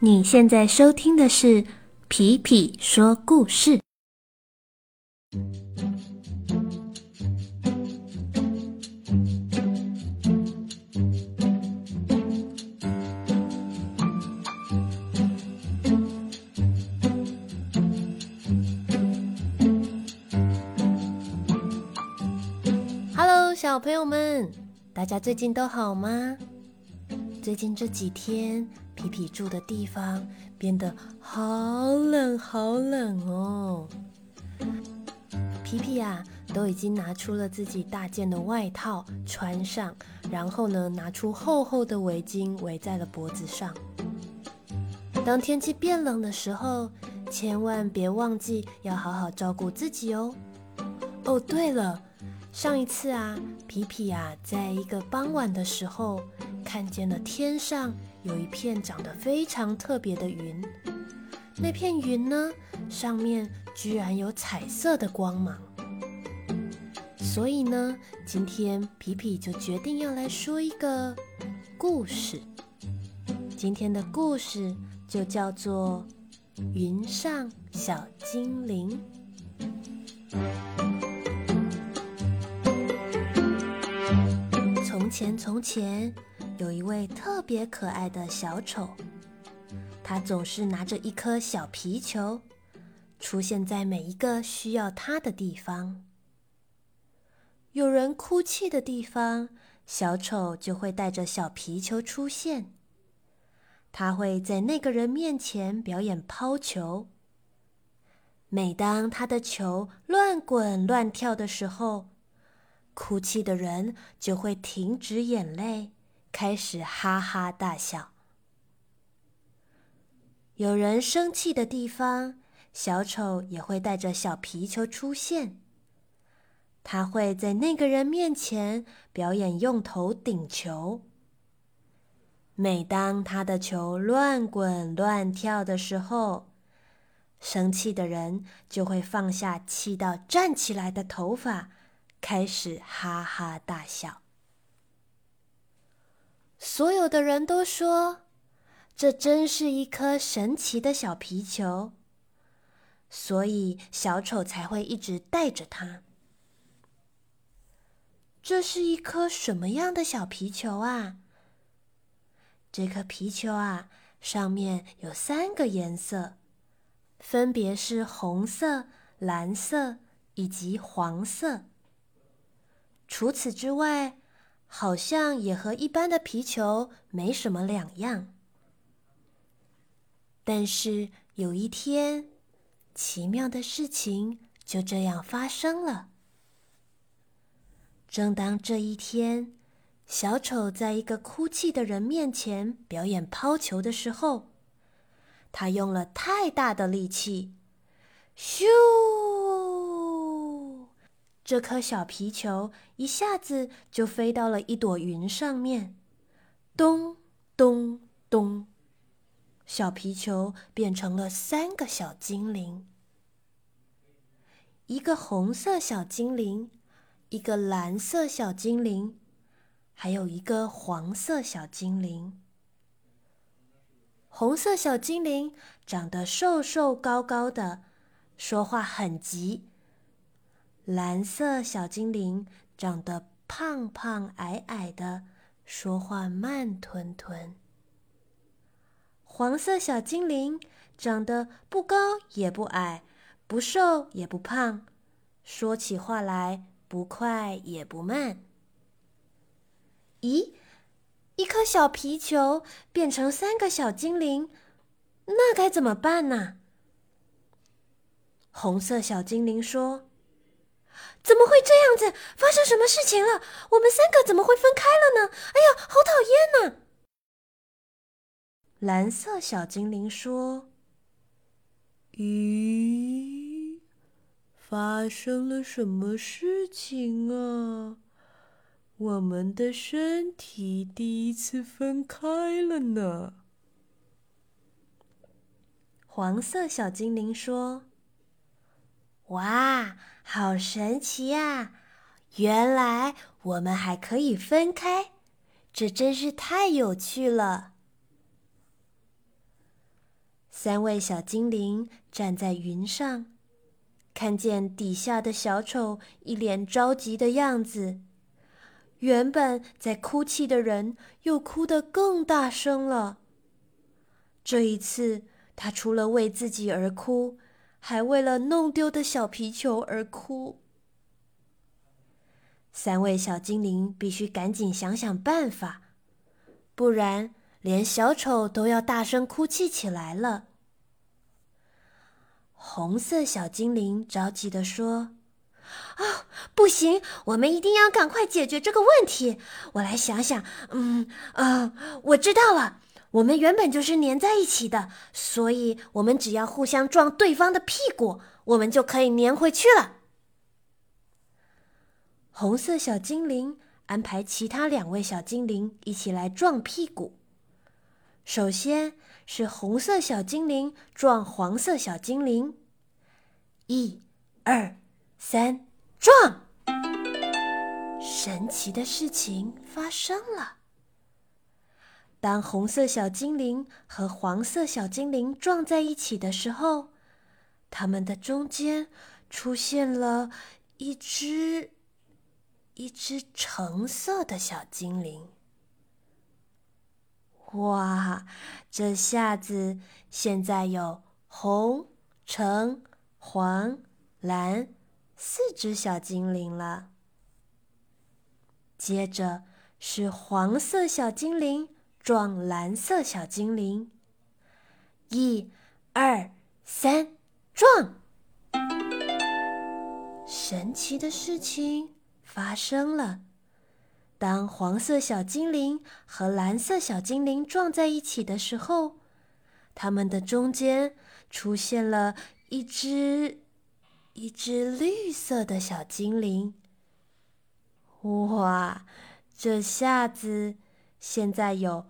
你现在收听的是《皮皮说故事》。Hello，小朋友们，大家最近都好吗？最近这几天。皮皮住的地方变得好冷好冷哦。皮皮呀，都已经拿出了自己大件的外套穿上，然后呢，拿出厚厚的围巾围在了脖子上。当天气变冷的时候，千万别忘记要好好照顾自己哦。哦，对了，上一次啊，皮皮呀，在一个傍晚的时候，看见了天上。有一片长得非常特别的云，那片云呢，上面居然有彩色的光芒。所以呢，今天皮皮就决定要来说一个故事。今天的故事就叫做《云上小精灵》。从前，从前。有一位特别可爱的小丑，他总是拿着一颗小皮球，出现在每一个需要他的地方。有人哭泣的地方，小丑就会带着小皮球出现。他会在那个人面前表演抛球。每当他的球乱滚乱跳的时候，哭泣的人就会停止眼泪。开始哈哈大笑。有人生气的地方，小丑也会带着小皮球出现。他会在那个人面前表演用头顶球。每当他的球乱滚乱跳的时候，生气的人就会放下气到站起来的头发，开始哈哈大笑。所有的人都说，这真是一颗神奇的小皮球，所以小丑才会一直带着它。这是一颗什么样的小皮球啊？这颗皮球啊，上面有三个颜色，分别是红色、蓝色以及黄色。除此之外，好像也和一般的皮球没什么两样，但是有一天，奇妙的事情就这样发生了。正当这一天，小丑在一个哭泣的人面前表演抛球的时候，他用了太大的力气，咻！这颗小皮球一下子就飞到了一朵云上面，咚咚咚，小皮球变成了三个小精灵：一个红色小精灵，一个蓝色小精灵，还有一个黄色小精灵。红色小精灵长得瘦瘦高高的，说话很急。蓝色小精灵长得胖胖矮矮的，说话慢吞吞。黄色小精灵长得不高也不矮，不瘦也不胖，说起话来不快也不慢。咦，一颗小皮球变成三个小精灵，那该怎么办呢？红色小精灵说。怎么会这样子？发生什么事情了？我们三个怎么会分开了呢？哎呀，好讨厌呐！蓝色小精灵说：“咦，发生了什么事情啊？我们的身体第一次分开了呢。”黄色小精灵说：“哇！”好神奇呀！原来我们还可以分开，这真是太有趣了。三位小精灵站在云上，看见底下的小丑一脸着急的样子。原本在哭泣的人又哭得更大声了。这一次，他除了为自己而哭，还为了弄丢的小皮球而哭。三位小精灵必须赶紧想想办法，不然连小丑都要大声哭泣起来了。红色小精灵着急地说。啊，不行！我们一定要赶快解决这个问题。我来想想，嗯，啊，我知道了。我们原本就是粘在一起的，所以我们只要互相撞对方的屁股，我们就可以粘回去了。红色小精灵安排其他两位小精灵一起来撞屁股。首先是红色小精灵撞黄色小精灵，一、二。三撞！神奇的事情发生了。当红色小精灵和黄色小精灵撞在一起的时候，它们的中间出现了一只一只橙色的小精灵。哇！这下子现在有红、橙、黄、蓝。四只小精灵了。接着是黄色小精灵撞蓝色小精灵，一、二、三，撞！神奇的事情发生了。当黄色小精灵和蓝色小精灵撞在一起的时候，它们的中间出现了一只。一只绿色的小精灵，哇！这下子现在有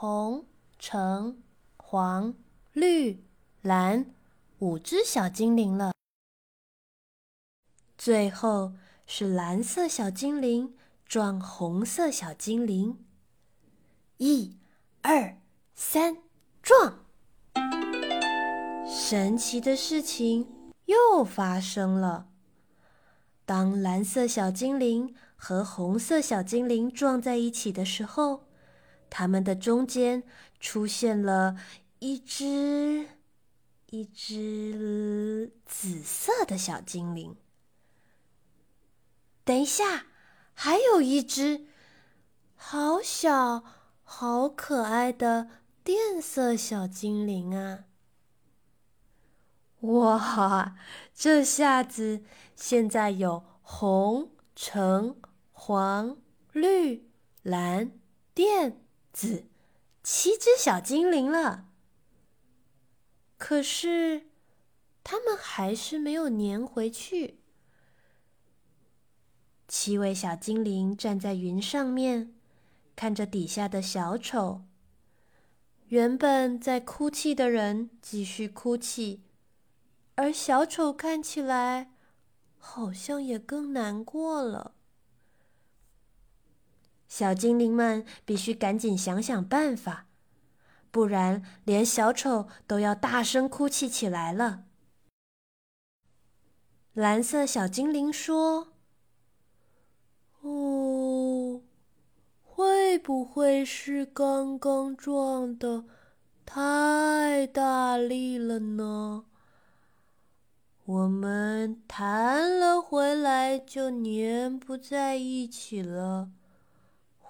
红、橙、黄、绿、蓝五只小精灵了。最后是蓝色小精灵撞红色小精灵，一、二、三，撞！神奇的事情。又发生了。当蓝色小精灵和红色小精灵撞在一起的时候，它们的中间出现了一只一只紫色的小精灵。等一下，还有一只好小、好可爱的电色小精灵啊！哇，这下子现在有红、橙、黄、绿、蓝、靛、子七只小精灵了。可是，他们还是没有粘回去。七位小精灵站在云上面，看着底下的小丑。原本在哭泣的人继续哭泣。而小丑看起来好像也更难过了。小精灵们必须赶紧想想办法，不然连小丑都要大声哭泣起来了。蓝色小精灵说：“哦，会不会是刚刚撞的太大力了呢？”我们弹了回来，就粘不在一起了。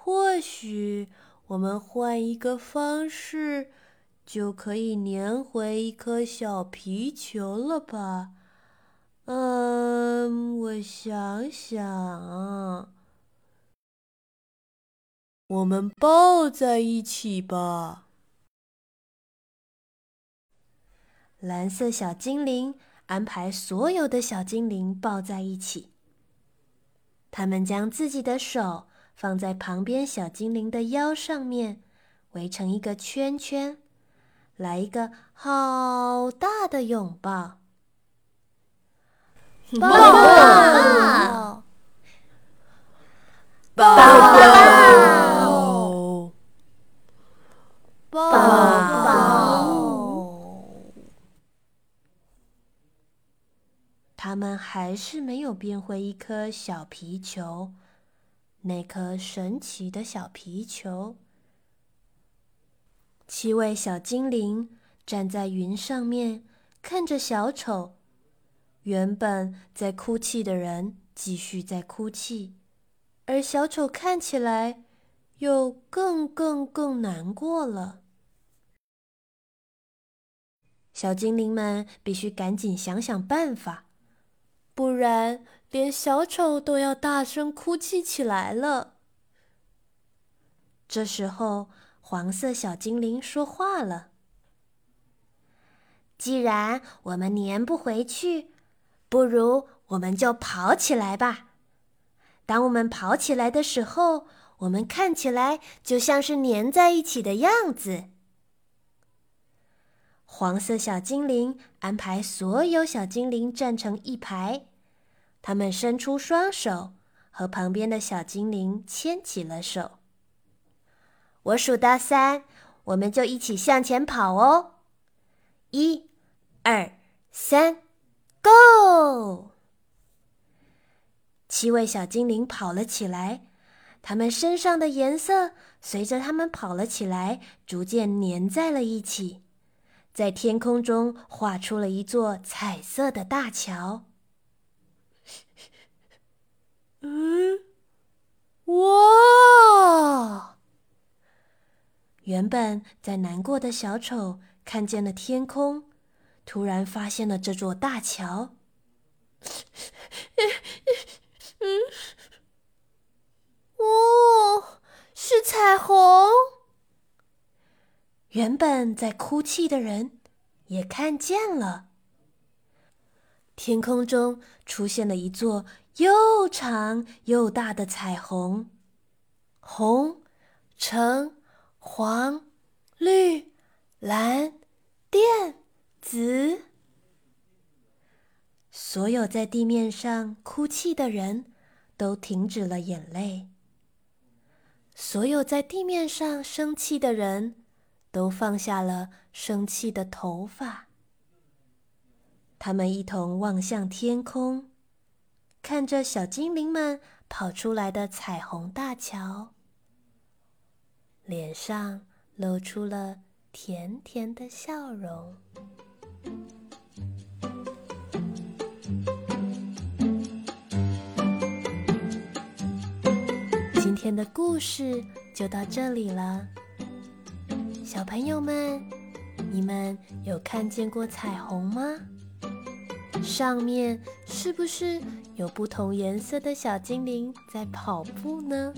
或许我们换一个方式，就可以粘回一颗小皮球了吧？嗯，我想想，我们抱在一起吧。蓝色小精灵。安排所有的小精灵抱在一起。他们将自己的手放在旁边小精灵的腰上面，围成一个圈圈，来一个好大的拥抱，抱抱，抱抱，抱抱。他们还是没有变回一颗小皮球。那颗神奇的小皮球。七位小精灵站在云上面，看着小丑。原本在哭泣的人继续在哭泣，而小丑看起来又更更更难过了。小精灵们必须赶紧想想办法，不然连小丑都要大声哭泣起来了。这时候，黄色小精灵说话了：“既然我们粘不回去，不如我们就跑起来吧。当我们跑起来的时候，我们看起来就像是粘在一起的样子。”黄色小精灵安排所有小精灵站成一排，他们伸出双手，和旁边的小精灵牵起了手。我数到三，我们就一起向前跑哦！一、二、三，Go！七位小精灵跑了起来，他们身上的颜色随着他们跑了起来，逐渐粘在了一起。在天空中画出了一座彩色的大桥。嗯，哇！原本在难过的小丑看见了天空，突然发现了这座大桥。嗯，哦，是彩虹。原本在哭泣的人也看见了，天空中出现了一座又长又大的彩虹，红、橙、黄、绿、蓝、靛、紫。所有在地面上哭泣的人都停止了眼泪，所有在地面上生气的人。都放下了生气的头发，他们一同望向天空，看着小精灵们跑出来的彩虹大桥，脸上露出了甜甜的笑容。今天的故事就到这里了。小朋友们，你们有看见过彩虹吗？上面是不是有不同颜色的小精灵在跑步呢？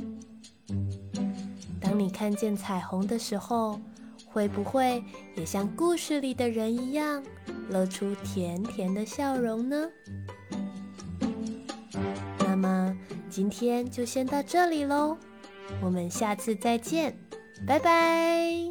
当你看见彩虹的时候，会不会也像故事里的人一样，露出甜甜的笑容呢？那么今天就先到这里喽，我们下次再见，拜拜。